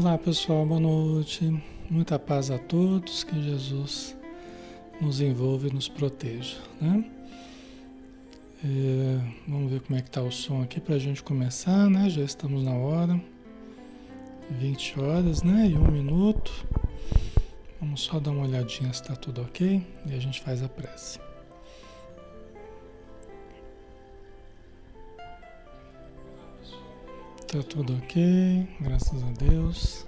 Olá pessoal, boa noite. Muita paz a todos, que Jesus nos envolva e nos proteja, né? É, vamos ver como é que tá o som aqui para a gente começar, né? Já estamos na hora, 20 horas, né? E um minuto. Vamos só dar uma olhadinha se está tudo ok e a gente faz a prece. Tá tudo ok, graças a Deus.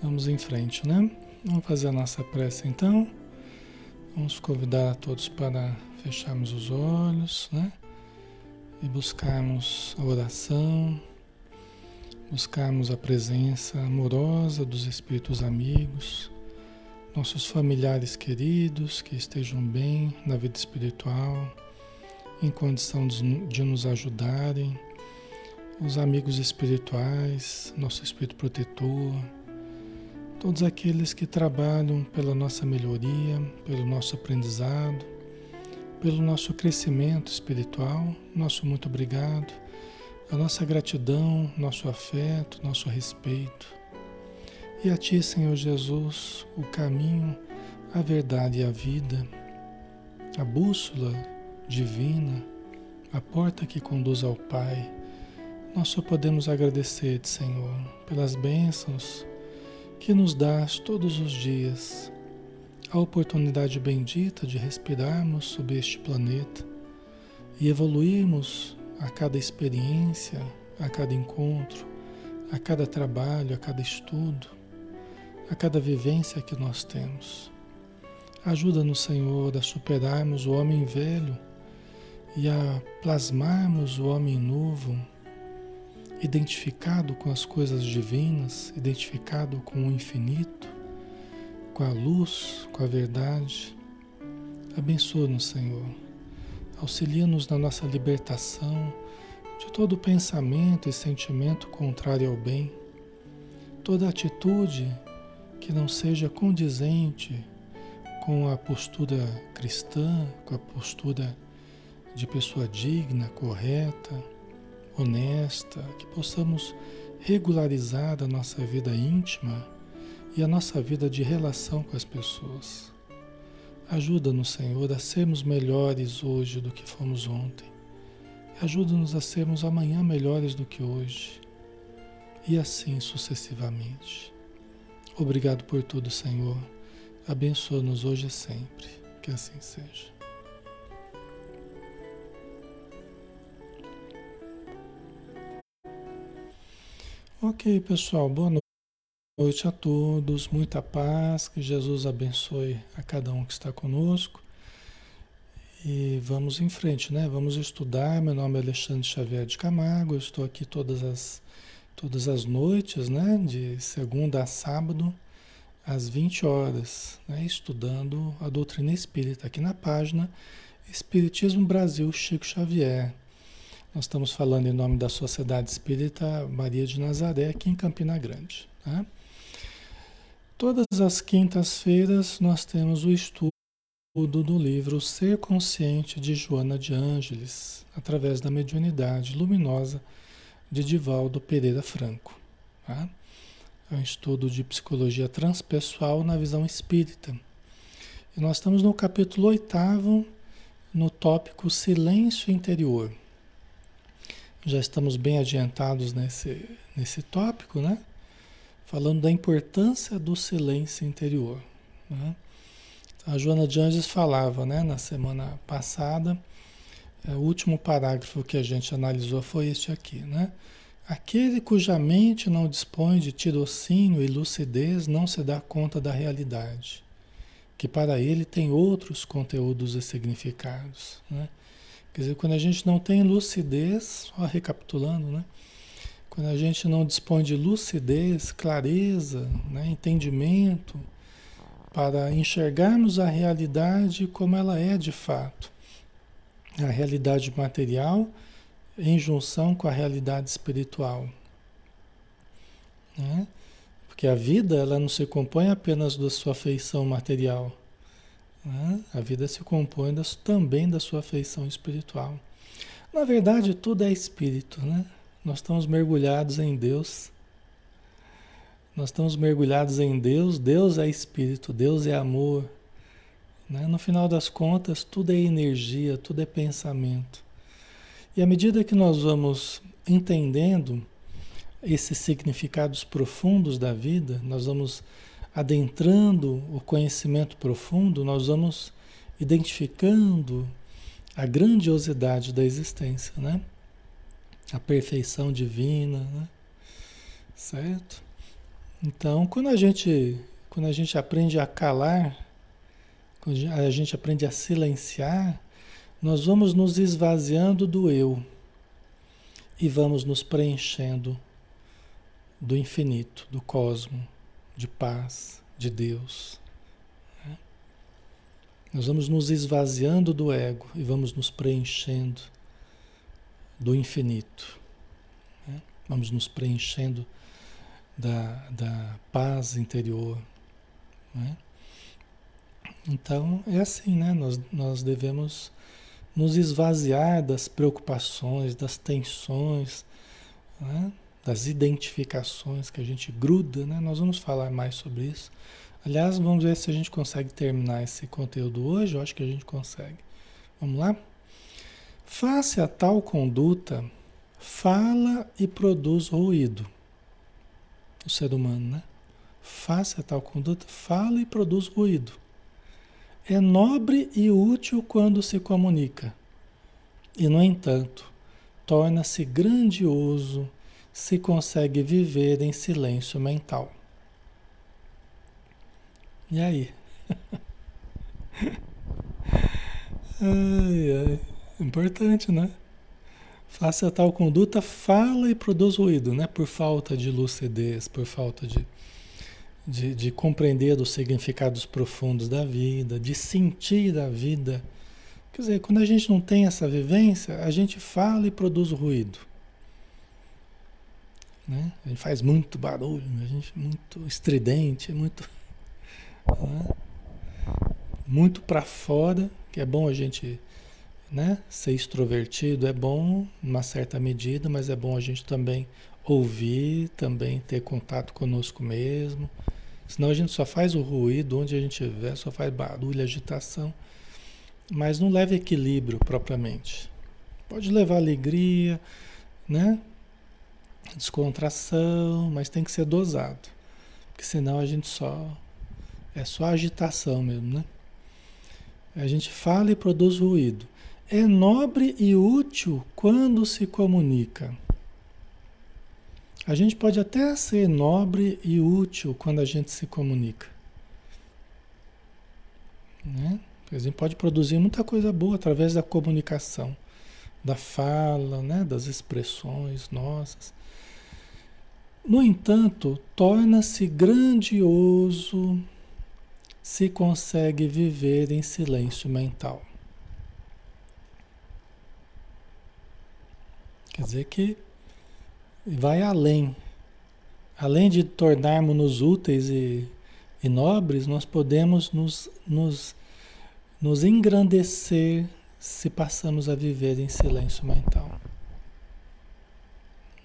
Vamos em frente, né? Vamos fazer a nossa prece então. Vamos convidar a todos para fecharmos os olhos, né? E buscarmos a oração, buscarmos a presença amorosa dos espíritos amigos, nossos familiares queridos que estejam bem na vida espiritual, em condição de nos ajudarem os amigos espirituais, nosso espírito protetor, todos aqueles que trabalham pela nossa melhoria, pelo nosso aprendizado, pelo nosso crescimento espiritual, nosso muito obrigado, a nossa gratidão, nosso afeto, nosso respeito. E a Ti, Senhor Jesus, o caminho, a verdade e a vida, a bússola divina, a porta que conduz ao Pai nós só podemos agradecer, Senhor, pelas bênçãos que nos dás todos os dias, a oportunidade bendita de respirarmos sobre este planeta e evoluirmos a cada experiência, a cada encontro, a cada trabalho, a cada estudo, a cada vivência que nós temos. Ajuda-nos, Senhor, a superarmos o homem velho e a plasmarmos o homem novo identificado com as coisas divinas, identificado com o infinito, com a luz, com a verdade. Abençoa-nos, Senhor. Auxilia-nos na nossa libertação de todo pensamento e sentimento contrário ao bem, toda atitude que não seja condizente com a postura cristã, com a postura de pessoa digna, correta honesta, que possamos regularizar a nossa vida íntima e a nossa vida de relação com as pessoas. Ajuda-nos, Senhor, a sermos melhores hoje do que fomos ontem. Ajuda-nos a sermos amanhã melhores do que hoje. E assim sucessivamente. Obrigado por tudo, Senhor. Abençoa-nos hoje e sempre. Que assim seja. Ok, pessoal, boa noite a todos, muita paz, que Jesus abençoe a cada um que está conosco. E vamos em frente, né? Vamos estudar. Meu nome é Alexandre Xavier de Camargo, eu estou aqui todas as, todas as noites, né? De segunda a sábado, às 20 horas, né? estudando a doutrina espírita, aqui na página Espiritismo Brasil Chico Xavier. Nós estamos falando em nome da Sociedade Espírita Maria de Nazaré, aqui em Campina Grande. Tá? Todas as quintas-feiras nós temos o estudo do livro Ser Consciente de Joana de Ângeles, através da mediunidade luminosa de Divaldo Pereira Franco. Tá? É um estudo de psicologia transpessoal na visão espírita. E nós estamos no capítulo oitavo, no tópico Silêncio Interior. Já estamos bem adiantados nesse, nesse tópico, né? Falando da importância do silêncio interior. Né? A Joana de Anjos falava, né, na semana passada, é, o último parágrafo que a gente analisou foi este aqui, né? Aquele cuja mente não dispõe de tirocínio e lucidez não se dá conta da realidade, que para ele tem outros conteúdos e significados, né? Quer dizer, quando a gente não tem lucidez, só recapitulando, né? Quando a gente não dispõe de lucidez, clareza, né? entendimento, para enxergarmos a realidade como ela é de fato. A realidade material em junção com a realidade espiritual. Né? Porque a vida ela não se compõe apenas da sua feição material. Né? A vida se compõe das, também da sua feição espiritual. Na verdade, tudo é espírito, né? Nós estamos mergulhados em Deus. Nós estamos mergulhados em Deus, Deus é espírito, Deus é amor. Né? No final das contas, tudo é energia, tudo é pensamento. E à medida que nós vamos entendendo esses significados profundos da vida, nós vamos adentrando o conhecimento profundo, nós vamos identificando a grandiosidade da existência, né? A perfeição divina, né? Certo? Então, quando a gente quando a gente aprende a calar, quando a gente aprende a silenciar, nós vamos nos esvaziando do eu e vamos nos preenchendo do infinito, do cosmo, de paz, de Deus. Né? Nós vamos nos esvaziando do ego e vamos nos preenchendo do infinito. Né? Vamos nos preenchendo da, da paz interior. Né? Então é assim, né? Nós, nós devemos nos esvaziar das preocupações, das tensões, né? Das identificações que a gente gruda, né? Nós vamos falar mais sobre isso. Aliás, vamos ver se a gente consegue terminar esse conteúdo hoje. Eu acho que a gente consegue. Vamos lá? Face a tal conduta, fala e produz ruído. O ser humano, né? Face a tal conduta, fala e produz ruído. É nobre e útil quando se comunica. E, no entanto, torna-se grandioso se consegue viver em silêncio mental. E aí? ai, ai. Importante, né? Faça tal conduta, fala e produz ruído, né? Por falta de lucidez, por falta de, de, de compreender os significados profundos da vida, de sentir a vida. Quer dizer, quando a gente não tem essa vivência, a gente fala e produz ruído. Né? A gente faz muito barulho, a gente é muito estridente, muito. Né? Muito para fora, que é bom a gente né? Ser extrovertido é bom, uma certa medida, mas é bom a gente também ouvir, também ter contato conosco mesmo. Senão a gente só faz o ruído onde a gente estiver, só faz barulho, agitação, mas não leva equilíbrio propriamente. Pode levar alegria, né? Descontração, mas tem que ser dosado. Porque senão a gente só é só agitação mesmo, né? A gente fala e produz ruído é nobre e útil quando se comunica. A gente pode até ser nobre e útil quando a gente se comunica. Né? A gente pode produzir muita coisa boa através da comunicação, da fala, né? das expressões nossas. No entanto, torna-se grandioso se consegue viver em silêncio mental. Quer dizer que vai além. Além de tornarmos-nos úteis e, e, nobres, nós podemos nos, nos, nos engrandecer se passamos a viver em silêncio mental.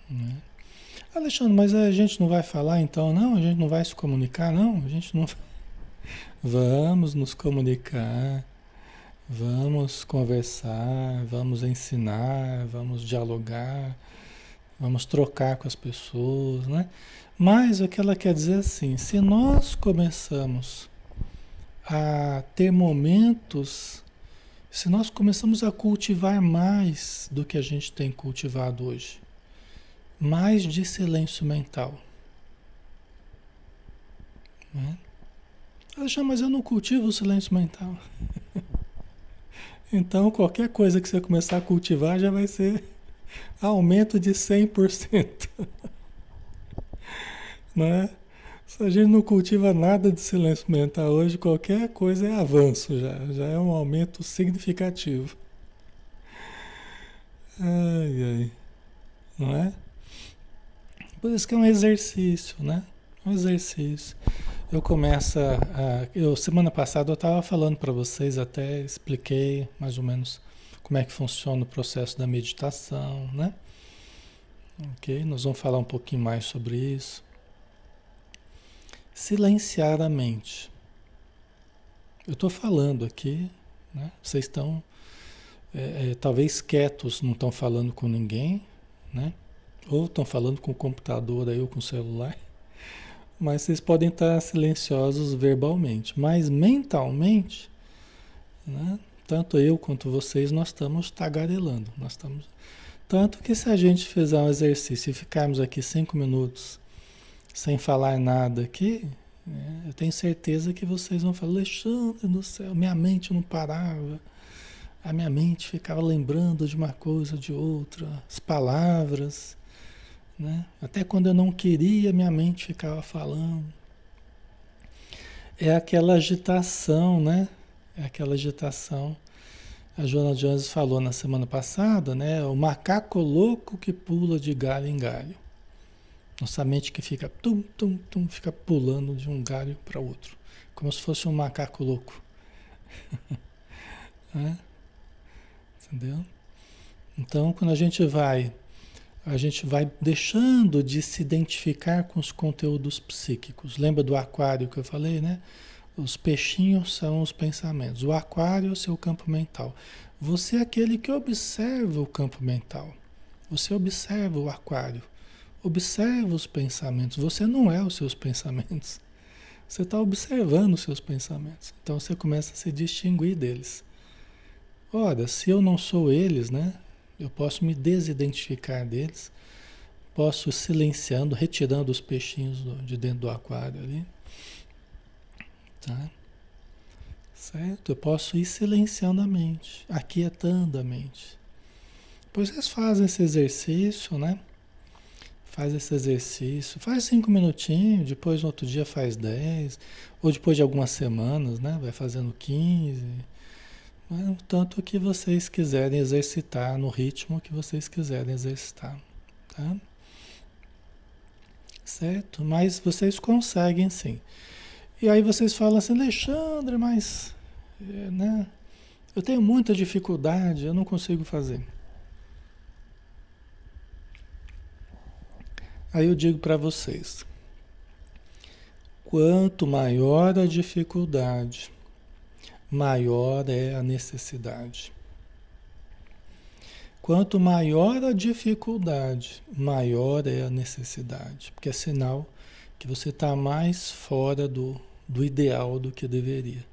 Né? Alexandre, mas a gente não vai falar então? Não, a gente não vai se comunicar? Não, a gente não. Vamos nos comunicar Vamos conversar, vamos ensinar, vamos dialogar, vamos trocar com as pessoas, né? Mas o que ela quer dizer é assim, se nós começamos a ter momentos, se nós começamos a cultivar mais do que a gente tem cultivado hoje, mais de silêncio mental, né? mas eu não cultivo o silêncio mental. Então, qualquer coisa que você começar a cultivar já vai ser aumento de 100%. Não é? Se a gente não cultiva nada de silêncio mental hoje, qualquer coisa é avanço já, já é um aumento significativo. Ai, ai. Não é? Por isso que é um exercício, né? Um exercício eu começo a, eu semana passada eu estava falando para vocês até expliquei mais ou menos como é que funciona o processo da meditação, né? Ok, nós vamos falar um pouquinho mais sobre isso. Silenciar a mente. Eu estou falando aqui, né? vocês estão é, é, talvez quietos, não estão falando com ninguém, né? ou estão falando com o computador aí ou com o celular, mas vocês podem estar silenciosos verbalmente, mas mentalmente, né? tanto eu quanto vocês, nós estamos tagarelando, nós estamos tanto que se a gente fizer um exercício e ficarmos aqui cinco minutos sem falar nada aqui, né, eu tenho certeza que vocês vão falar, Alexandre do céu, minha mente não parava, a minha mente ficava lembrando de uma coisa, de outra, as palavras, né? Até quando eu não queria, minha mente ficava falando. É aquela agitação, né? É aquela agitação a Joana Jones falou na semana passada, né? O macaco louco que pula de galho em galho. Nossa mente que fica tum, tum, tum, fica pulando de um galho para outro, como se fosse um macaco louco. é? Entendeu? Então, quando a gente vai, a gente vai deixando de se identificar com os conteúdos psíquicos. Lembra do aquário que eu falei, né? Os peixinhos são os pensamentos, o aquário é o seu campo mental. Você é aquele que observa o campo mental. Você observa o aquário. Observa os pensamentos. Você não é os seus pensamentos. Você está observando os seus pensamentos. Então você começa a se distinguir deles. Ora, se eu não sou eles, né? Eu posso me desidentificar deles. Posso silenciando, retirando os peixinhos de dentro do aquário ali. Tá? Certo? Eu posso ir silenciando a mente, aquietando a mente. Depois vocês fazem esse exercício, né? Faz esse exercício, faz cinco minutinhos, depois no outro dia faz dez, ou depois de algumas semanas, né? Vai fazendo quinze. Né? Tanto que vocês quiserem exercitar, no ritmo que vocês quiserem exercitar, tá? Certo? Mas vocês conseguem sim. E aí vocês falam assim, Alexandre, mas é, né, eu tenho muita dificuldade, eu não consigo fazer. Aí eu digo para vocês, quanto maior a dificuldade, maior é a necessidade. Quanto maior a dificuldade, maior é a necessidade, porque é sinal que você está mais fora do, do ideal do que deveria.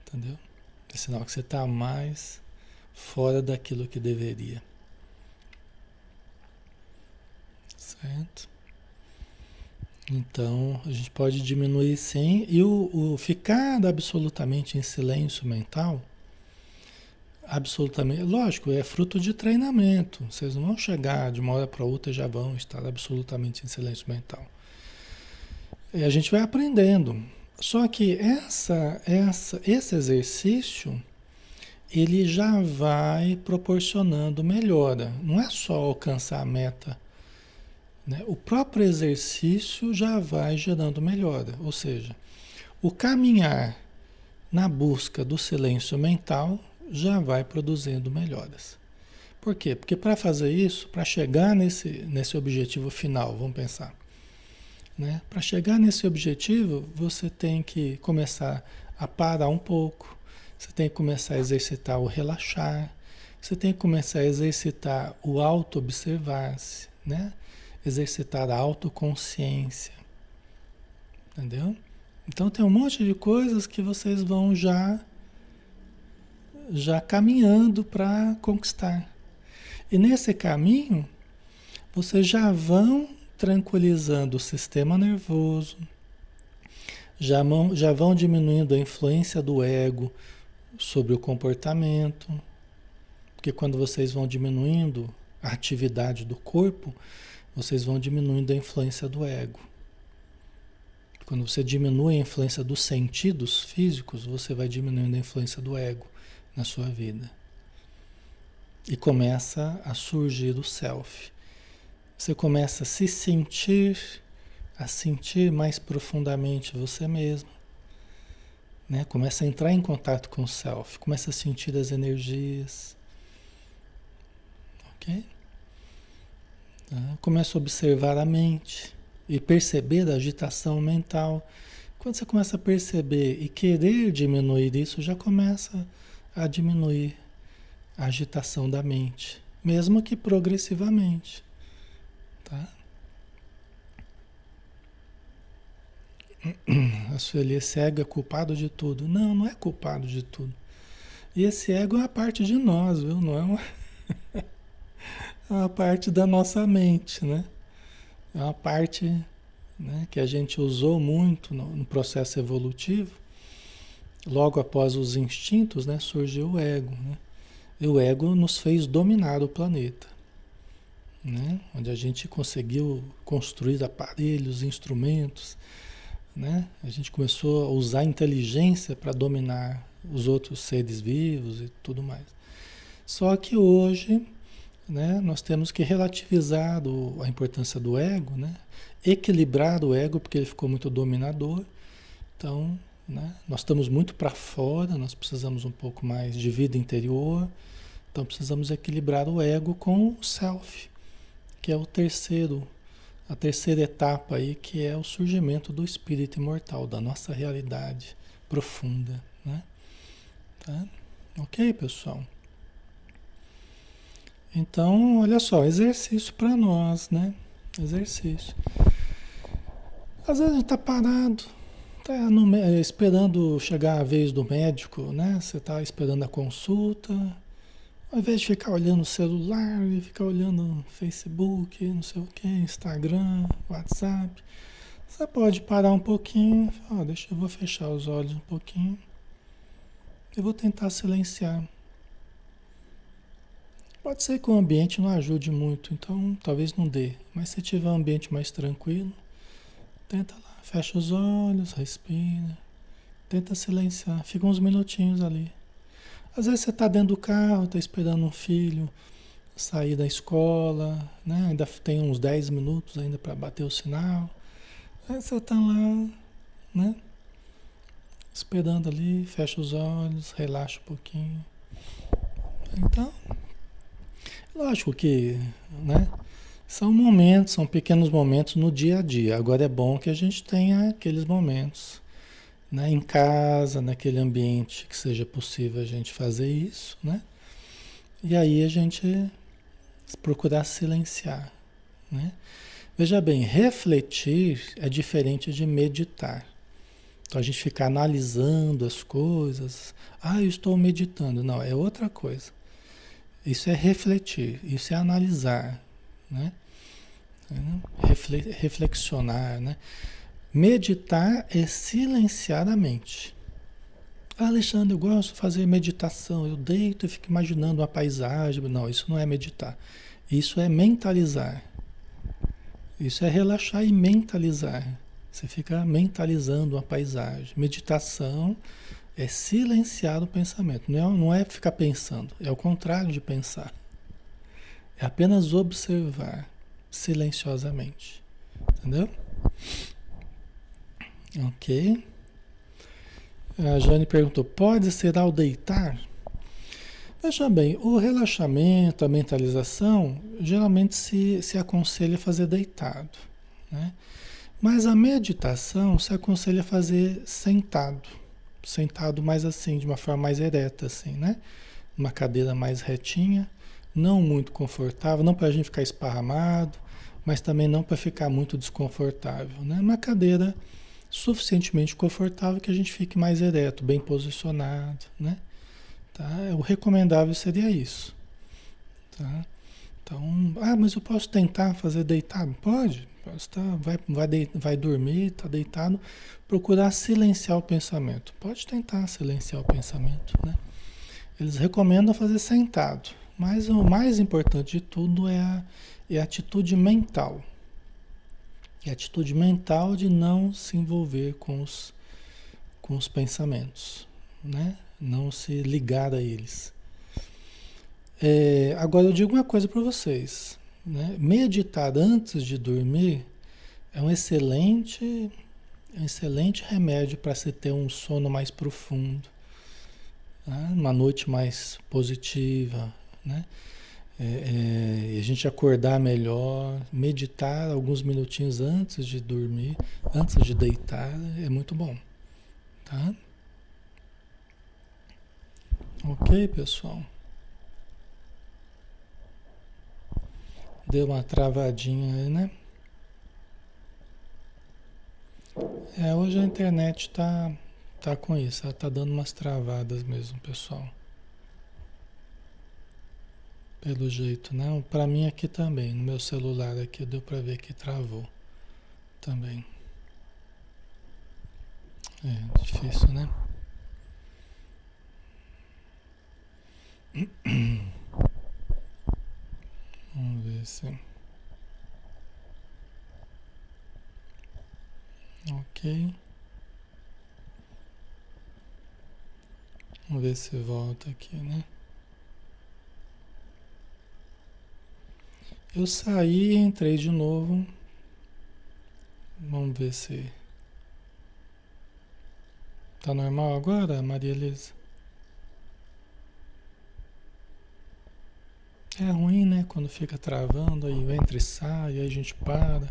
Entendeu? É sinal que você está mais fora daquilo que deveria. Certo? Então, a gente pode diminuir sim. E o, o ficar absolutamente em silêncio mental, absolutamente, lógico, é fruto de treinamento. Vocês não vão chegar de uma hora para outra já vão estar absolutamente em silêncio mental. E a gente vai aprendendo. Só que essa, essa, esse exercício ele já vai proporcionando melhora. Não é só alcançar a meta. Né? O próprio exercício já vai gerando melhora. Ou seja, o caminhar na busca do silêncio mental já vai produzindo melhoras. Por quê? Porque para fazer isso, para chegar nesse, nesse objetivo final, vamos pensar né? Para chegar nesse objetivo, você tem que começar a parar um pouco, você tem que começar a exercitar o relaxar, você tem que começar a exercitar o auto-observar-se, né? Exercitar a autoconsciência. Entendeu? Então tem um monte de coisas que vocês vão já já caminhando para conquistar. E nesse caminho, vocês já vão tranquilizando o sistema nervoso, já vão, já vão diminuindo a influência do ego sobre o comportamento, porque quando vocês vão diminuindo a atividade do corpo, vocês vão diminuindo a influência do ego. Quando você diminui a influência dos sentidos físicos, você vai diminuindo a influência do ego na sua vida. E começa a surgir o self. Você começa a se sentir, a sentir mais profundamente você mesmo. Né? Começa a entrar em contato com o self, começa a sentir as energias. Ok? Tá? Começa a observar a mente. e perceber a agitação mental. Quando você começa a perceber e querer diminuir isso, já começa a diminuir a agitação da mente, mesmo que progressivamente, tá? A Sueli, esse ego é culpado de tudo. Não, não é culpado de tudo. E esse ego é uma parte de nós, viu? Não é uma, é uma parte da nossa mente, né? É uma parte né, que a gente usou muito no, no, processo evolutivo. Logo após os instintos, né, surgiu o ego. Né? E o ego nos fez dominar o planeta. Né? Onde a gente conseguiu construir aparelhos, instrumentos, né? A gente começou a usar a inteligência para dominar os outros seres vivos e tudo mais. Só que hoje, né, nós temos que relativizar do, a importância do ego, né? equilibrar o ego, porque ele ficou muito dominador. Então, né, nós estamos muito para fora, nós precisamos um pouco mais de vida interior. Então, precisamos equilibrar o ego com o self, que é o terceiro a terceira etapa aí, que é o surgimento do espírito imortal, da nossa realidade profunda, né? Tá? Ok, pessoal? Então, olha só, exercício para nós, né? Exercício. Às vezes está parado, tá no, esperando chegar a vez do médico, né? Você está esperando a consulta, ao invés de ficar olhando o celular e ficar olhando Facebook, não sei o que, Instagram, WhatsApp, você pode parar um pouquinho, falar, deixa eu vou fechar os olhos um pouquinho. Eu vou tentar silenciar. Pode ser que o ambiente não ajude muito, então talvez não dê. Mas se tiver um ambiente mais tranquilo, tenta lá, fecha os olhos, respira, tenta silenciar, fica uns minutinhos ali. Às vezes você está dentro do carro, está esperando um filho sair da escola, né? ainda tem uns 10 minutos ainda para bater o sinal. Aí você está lá, né? Esperando ali, fecha os olhos, relaxa um pouquinho. Então, lógico que, né? São momentos, são pequenos momentos no dia a dia. Agora é bom que a gente tenha aqueles momentos né, em casa, naquele ambiente que seja possível a gente fazer isso, né? E aí a gente procurar silenciar, né? Veja bem, refletir é diferente de meditar. Então a gente fica analisando as coisas. Ah, eu estou meditando. Não, é outra coisa. Isso é refletir, isso é analisar, né? Reflexionar, né? Meditar é silenciar a mente. Ah, Alexandre, eu gosto de fazer meditação. Eu deito e fico imaginando uma paisagem. Não, isso não é meditar. Isso é mentalizar. Isso é relaxar e mentalizar. Você fica mentalizando uma paisagem. Meditação é silenciar o pensamento. Não é, não é ficar pensando. É o contrário de pensar. É apenas observar silenciosamente. Entendeu? Ok. A Jane perguntou: pode ser ao deitar? Veja bem, o relaxamento, a mentalização, geralmente se, se aconselha fazer deitado. Né? Mas a meditação se aconselha fazer sentado. Sentado mais assim, de uma forma mais ereta, assim, né? Uma cadeira mais retinha, não muito confortável, não para a gente ficar esparramado, mas também não para ficar muito desconfortável, né? Uma cadeira suficientemente confortável que a gente fique mais ereto, bem posicionado, né? Tá? O recomendável seria isso, tá? Então, ah, mas eu posso tentar fazer deitado? Pode, tá, vai, vai, de, vai dormir, está deitado, procurar silenciar o pensamento. Pode tentar silenciar o pensamento, né? Eles recomendam fazer sentado, mas o mais importante de tudo é a, é a atitude mental, é a atitude mental de não se envolver com os, com os pensamentos, né? Não se ligar a eles. É, agora eu digo uma coisa para vocês, né? Meditar antes de dormir é um excelente, um excelente remédio para se ter um sono mais profundo, né? uma noite mais positiva, né? é, é, a gente acordar melhor, meditar alguns minutinhos antes de dormir, antes de deitar, é muito bom, tá? Ok, pessoal? Deu uma travadinha né? É, hoje a internet tá, tá com isso, ela tá dando umas travadas mesmo, pessoal. Pelo jeito, né? Para mim aqui também, no meu celular aqui deu para ver que travou também. É difícil, né? Vamos ver se. Ok. Vamos ver se volta aqui, né? Eu saí entrei de novo. Vamos ver se. Tá normal agora, Maria Elisa? É ruim, né? Quando fica travando, aí entra e sai, aí a gente para.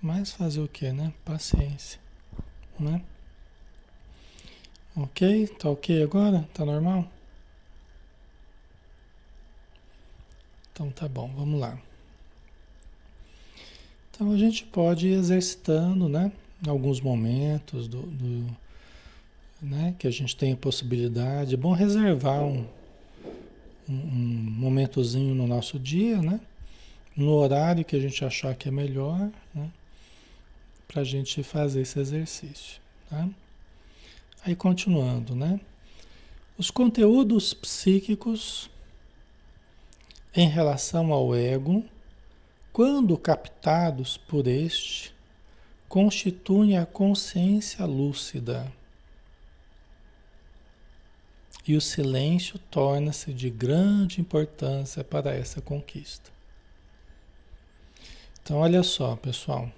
Mas fazer o que, né? Paciência, né? Ok? Tá ok agora? Tá normal? Então tá bom, vamos lá. Então a gente pode ir exercitando, né? Alguns momentos do, do né? que a gente tem a possibilidade. É bom reservar um, um, momentozinho no nosso dia, né? No horário que a gente achar que é melhor, né? Para a gente fazer esse exercício, tá? Aí continuando, né? Os conteúdos psíquicos em relação ao ego, quando captados por este, constituem a consciência lúcida e o silêncio torna-se de grande importância para essa conquista. Então, olha só, pessoal.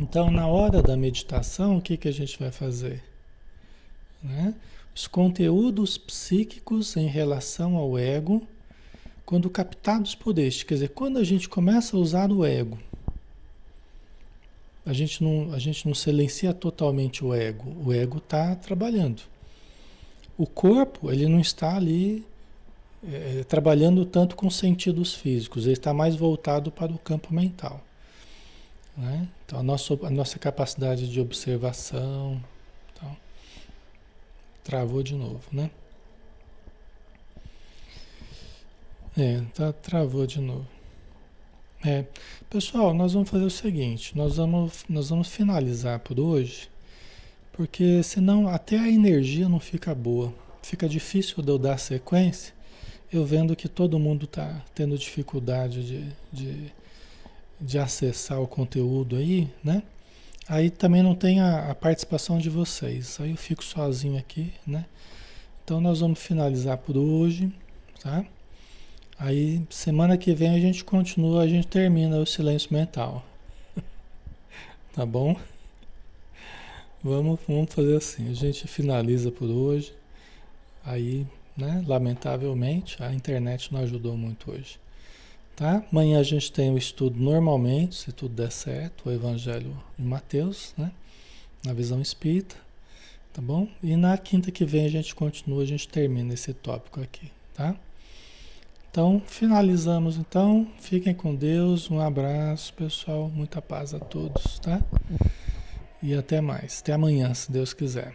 Então, na hora da meditação, o que, que a gente vai fazer? Né? Os conteúdos psíquicos em relação ao ego, quando captados por este, quer dizer, quando a gente começa a usar o ego, a gente não, a gente não silencia totalmente o ego, o ego está trabalhando. O corpo, ele não está ali é, trabalhando tanto com sentidos físicos, ele está mais voltado para o campo mental. Né? Então, a nossa, a nossa capacidade de observação. Então, travou de novo, né? É, tá, travou de novo. É, pessoal, nós vamos fazer o seguinte, nós vamos, nós vamos finalizar por hoje porque senão até a energia não fica boa. Fica difícil de eu dar sequência, eu vendo que todo mundo está tendo dificuldade de, de, de, acessar o conteúdo aí, né? Aí também não tem a, a participação de vocês. Aí eu fico sozinho aqui, né? Então nós vamos finalizar por hoje, tá? Aí semana que vem a gente continua, a gente termina o silêncio mental. tá bom? Vamos, vamos fazer assim, a gente finaliza por hoje. Aí, né, lamentavelmente, a internet não ajudou muito hoje. Tá? Amanhã a gente tem o estudo normalmente, se tudo der certo, o Evangelho de Mateus, né? Na visão espírita, tá bom? E na quinta que vem a gente continua, a gente termina esse tópico aqui, tá? Então, finalizamos então. Fiquem com Deus. Um abraço, pessoal. Muita paz a todos, tá? E até mais. Até amanhã, se Deus quiser.